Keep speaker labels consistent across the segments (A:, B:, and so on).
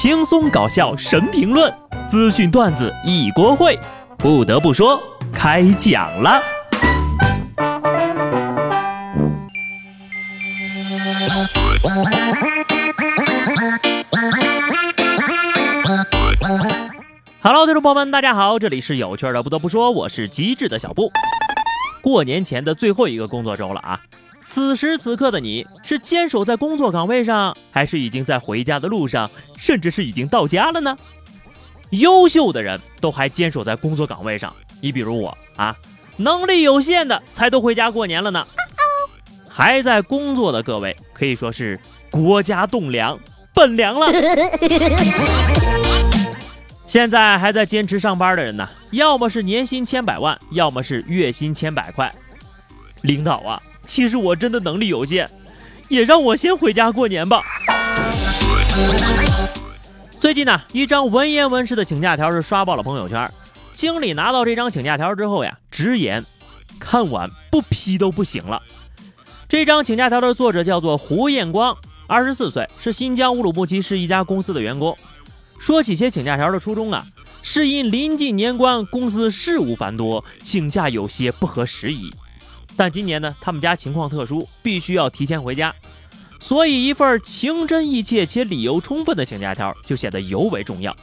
A: 轻松搞笑神评论，资讯段子一锅烩。不得不说，开讲了。Hello，听众朋友们，大家好，这里是有趣的。不得不说，我是机智的小布。过年前的最后一个工作周了啊！此时此刻的你是坚守在工作岗位上，还是已经在回家的路上，甚至是已经到家了呢？优秀的人都还坚守在工作岗位上，你比如我啊，能力有限的才都回家过年了呢。还在工作的各位可以说是国家栋梁，本梁了。现在还在坚持上班的人呢，要么是年薪千百万，要么是月薪千百块。领导啊，其实我真的能力有限，也让我先回家过年吧。最近呢，一张文言文式的请假条是刷爆了朋友圈。经理拿到这张请假条之后呀，直言看完不批都不行了。这张请假条的作者叫做胡彦光，二十四岁，是新疆乌鲁木齐市一家公司的员工。说起写请假条的初衷啊，是因临近年关，公司事务繁多，请假有些不合时宜。但今年呢，他们家情况特殊，必须要提前回家，所以一份情真意切且理由充分的请假条就显得尤为重要。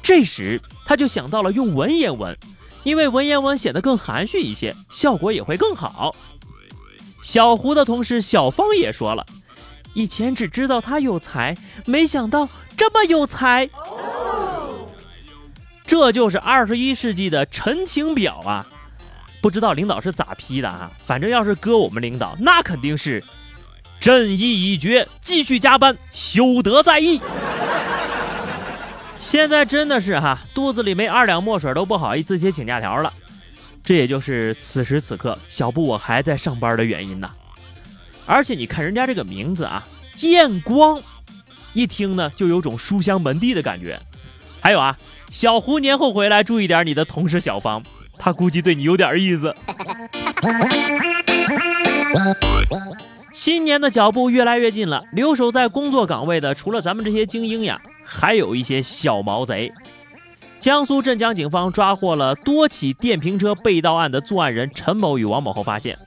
A: 这时他就想到了用文言文，因为文言文显得更含蓄一些，效果也会更好。小胡的同事小芳也说了，以前只知道他有才，没想到。这么有才，这就是二十一世纪的陈情表啊！不知道领导是咋批的啊？反正要是搁我们领导，那肯定是朕意已决，继续加班，休得再议。现在真的是哈，肚子里没二两墨水都不好意思写请假条了。这也就是此时此刻小布我还在上班的原因呐。而且你看人家这个名字啊，艳光。一听呢，就有种书香门第的感觉。还有啊，小胡年后回来，注意点你的同事小芳，他估计对你有点意思。新年的脚步越来越近了，留守在工作岗位的，除了咱们这些精英呀，还有一些小毛贼。江苏镇江警方抓获了多起电瓶车被盗案的作案人陈某与王某后，发现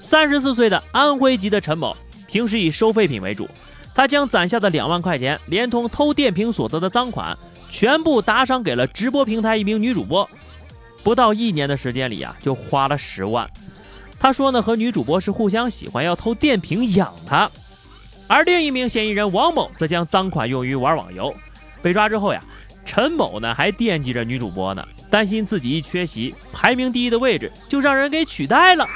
A: 三十四岁的安徽籍的陈某，平时以收废品为主。他将攒下的两万块钱，连同偷电瓶所得的赃款，全部打赏给了直播平台一名女主播。不到一年的时间里呀，就花了十万。他说呢，和女主播是互相喜欢，要偷电瓶养她。而另一名嫌疑人王某则将赃款用于玩网游。被抓之后呀，陈某呢还惦记着女主播呢，担心自己一缺席，排名第一的位置就让人给取代了。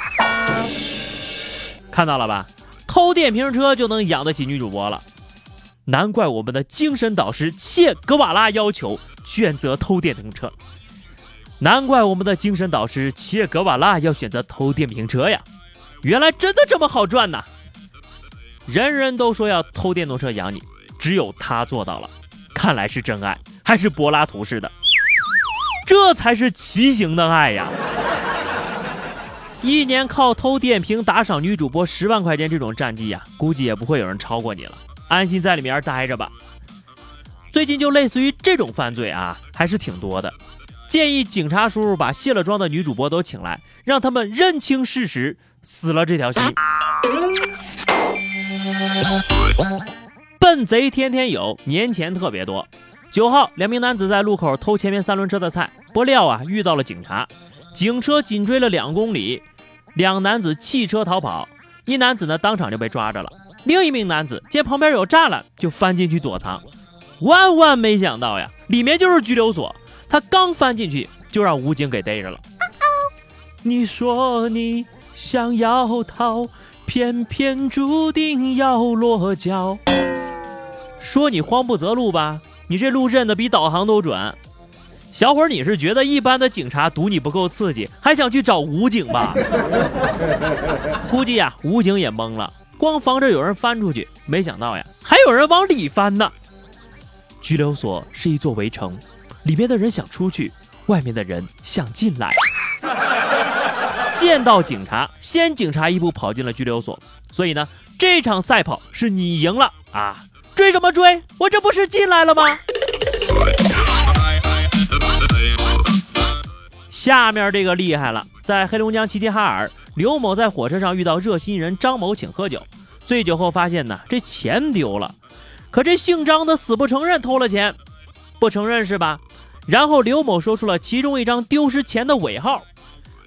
A: 看到了吧？偷电瓶车就能养得起女主播了，难怪我们的精神导师切格瓦拉要求选择偷电瓶车。难怪我们的精神导师切格瓦拉要选择偷电瓶车呀！原来真的这么好赚呐！人人都说要偷电动车养你，只有他做到了，看来是真爱，还是柏拉图式的，这才是骑行的爱呀！一年靠偷电瓶打赏女主播十万块钱这种战绩呀，估计也不会有人超过你了。安心在里面待着吧。最近就类似于这种犯罪啊，还是挺多的。建议警察叔叔把卸了妆的女主播都请来，让他们认清事实，死了这条心。笨贼天天有，年前特别多。九号，两名男子在路口偷前面三轮车的菜，不料啊遇到了警察。警车紧追了两公里，两男子弃车逃跑，一男子呢当场就被抓着了。另一名男子见旁边有栅栏，就翻进去躲藏。万万没想到呀，里面就是拘留所。他刚翻进去，就让武警给逮着了。你说你想要逃，偏偏注定要落脚。说你慌不择路吧，你这路认的比导航都准。小伙，你是觉得一般的警察堵你不够刺激，还想去找武警吧？估计呀，武警也懵了，光防着有人翻出去，没想到呀，还有人往里翻呢。拘留所是一座围城，里边的人想出去外面的人想进来。见到警察先警察一步跑进了拘留所所以呢这场赛跑是你赢了。啊追什么追？我这不是进来了吗？下面这个厉害了在黑龙江齐齐哈尔刘某在火车上遇到热心人张某请喝酒醉酒后发现呢这钱丢了可这姓张的死不承认偷了钱。不承认是吧？然后刘某说出了其中一张丢失钱的尾号，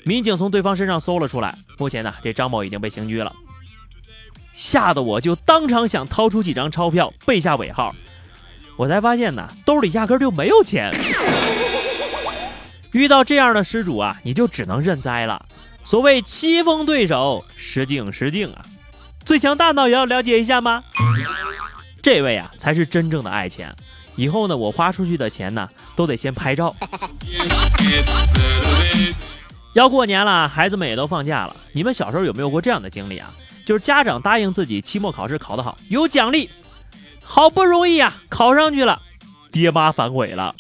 A: 民警从对方身上搜了出来，目前呢这张某已经被刑拘了，吓得我就当场想掏出几张钞票背下尾号，我才发现呢兜里压根就没有钱。遇到这样的失主啊，你就只能认栽了。所谓棋逢对手，失敬失敬啊！最强大脑也要了解一下吗？这位啊，才是真正的爱钱。以后呢，我花出去的钱呢，都得先拍照。要过年了，孩子们也都放假了。你们小时候有没有过这样的经历啊？就是家长答应自己期末考试考得好有奖励，好不容易啊考上去了，爹妈反悔了。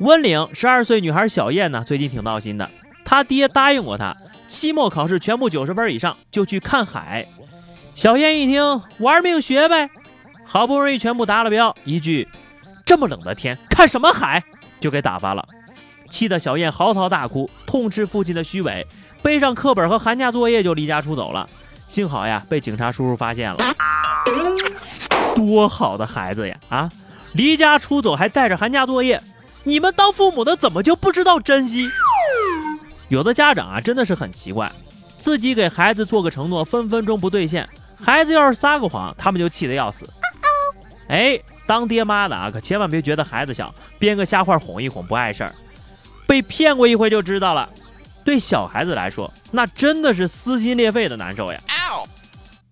A: 温岭十二岁女孩小燕呢，最近挺闹心的。她爹答应过她，期末考试全部九十分以上就去看海。小燕一听，玩命学呗，好不容易全部达了标，一句“这么冷的天，看什么海”就给打发了，气得小燕嚎啕大哭，痛斥父亲的虚伪，背上课本和寒假作业就离家出走了。幸好呀，被警察叔叔发现了。多好的孩子呀！啊，离家出走还带着寒假作业。你们当父母的怎么就不知道珍惜？有的家长啊，真的是很奇怪，自己给孩子做个承诺，分分钟不兑现，孩子要是撒个谎，他们就气得要死。哎，当爹妈的啊，可千万别觉得孩子小，编个瞎话哄一哄不碍事儿。被骗过一回就知道了，对小孩子来说，那真的是撕心裂肺的难受呀。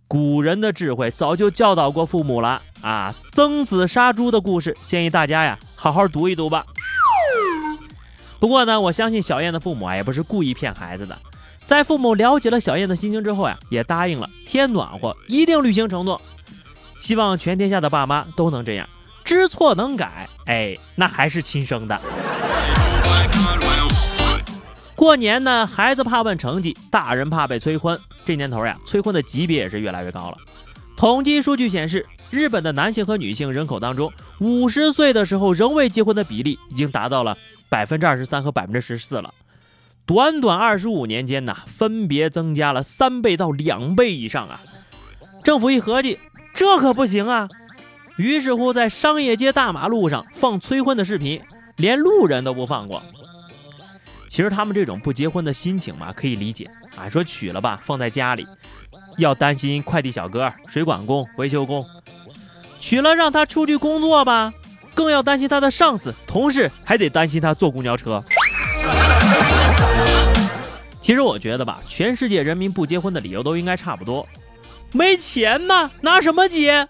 A: 古人的智慧早就教导过父母了啊，曾子杀猪的故事，建议大家呀，好好读一读吧。不过呢，我相信小燕的父母啊，也不是故意骗孩子的。在父母了解了小燕的心情之后呀，也答应了，天暖和，一定履行承诺。希望全天下的爸妈都能这样，知错能改。哎，那还是亲生的。过年呢，孩子怕问成绩，大人怕被催婚。这年头呀，催婚的级别也是越来越高了。统计数据显示，日本的男性和女性人口当中，五十岁的时候仍未结婚的比例已经达到了。百分之二十三和百分之十四了，短短二十五年间呢，分别增加了三倍到两倍以上啊！政府一合计，这可不行啊，于是乎在商业街大马路上放催婚的视频，连路人都不放过。其实他们这种不结婚的心情嘛，可以理解啊，说娶了吧，放在家里，要担心快递小哥、水管工、维修工；娶了让他出去工作吧。更要担心他的上司、同事，还得担心他坐公交车。其实我觉得吧，全世界人民不结婚的理由都应该差不多，没钱呐，拿什么结？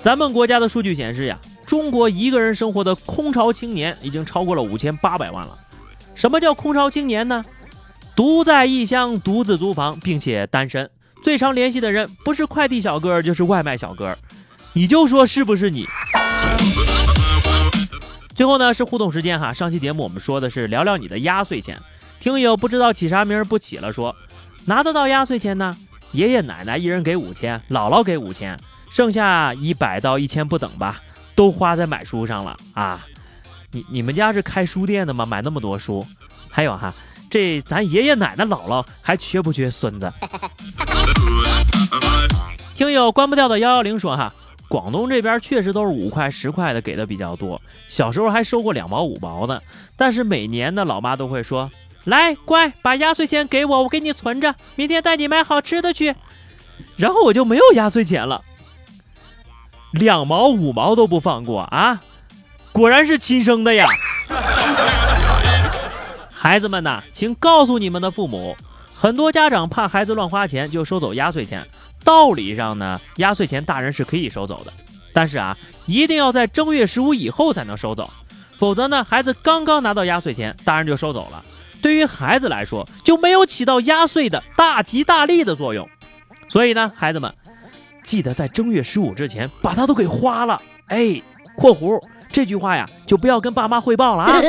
A: 咱们国家的数据显示呀，中国一个人生活的空巢青年已经超过了五千八百万了。什么叫空巢青年呢？独在异乡，独自租房，并且单身，最常联系的人不是快递小哥就是外卖小哥，你就说是不是你？最后呢是互动时间哈，上期节目我们说的是聊聊你的压岁钱，听友不知道起啥名不起了，说拿得到压岁钱呢，爷爷奶奶一人给五千，姥姥给五千，剩下一百到一千不等吧，都花在买书上了啊。你你们家是开书店的吗？买那么多书？还有哈，这咱爷爷奶奶姥姥还缺不缺孙子？听友关不掉的幺幺零说哈。广东这边确实都是五块十块的给的比较多，小时候还收过两毛五毛的。但是每年呢，老妈都会说：“来，乖，把压岁钱给我，我给你存着，明天带你买好吃的去。”然后我就没有压岁钱了，两毛五毛都不放过啊！果然是亲生的呀！孩子们呐，请告诉你们的父母，很多家长怕孩子乱花钱，就收走压岁钱。道理上呢，压岁钱大人是可以收走的，但是啊，一定要在正月十五以后才能收走，否则呢，孩子刚刚拿到压岁钱，大人就收走了，对于孩子来说就没有起到压岁的大吉大利的作用。所以呢，孩子们记得在正月十五之前把它都给花了。哎，括弧这句话呀，就不要跟爸妈汇报了啊。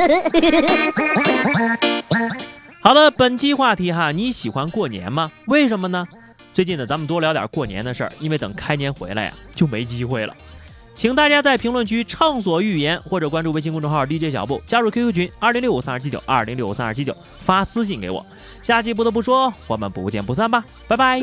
A: 好了，本期话题哈，你喜欢过年吗？为什么呢？最近呢，咱们多聊点过年的事儿，因为等开年回来呀，就没机会了。请大家在评论区畅所欲言，或者关注微信公众号 DJ 小布，加入 QQ 群二零六五三二七九二零六五三二七九，发私信给我。下期不得不说，我们不见不散吧，拜拜。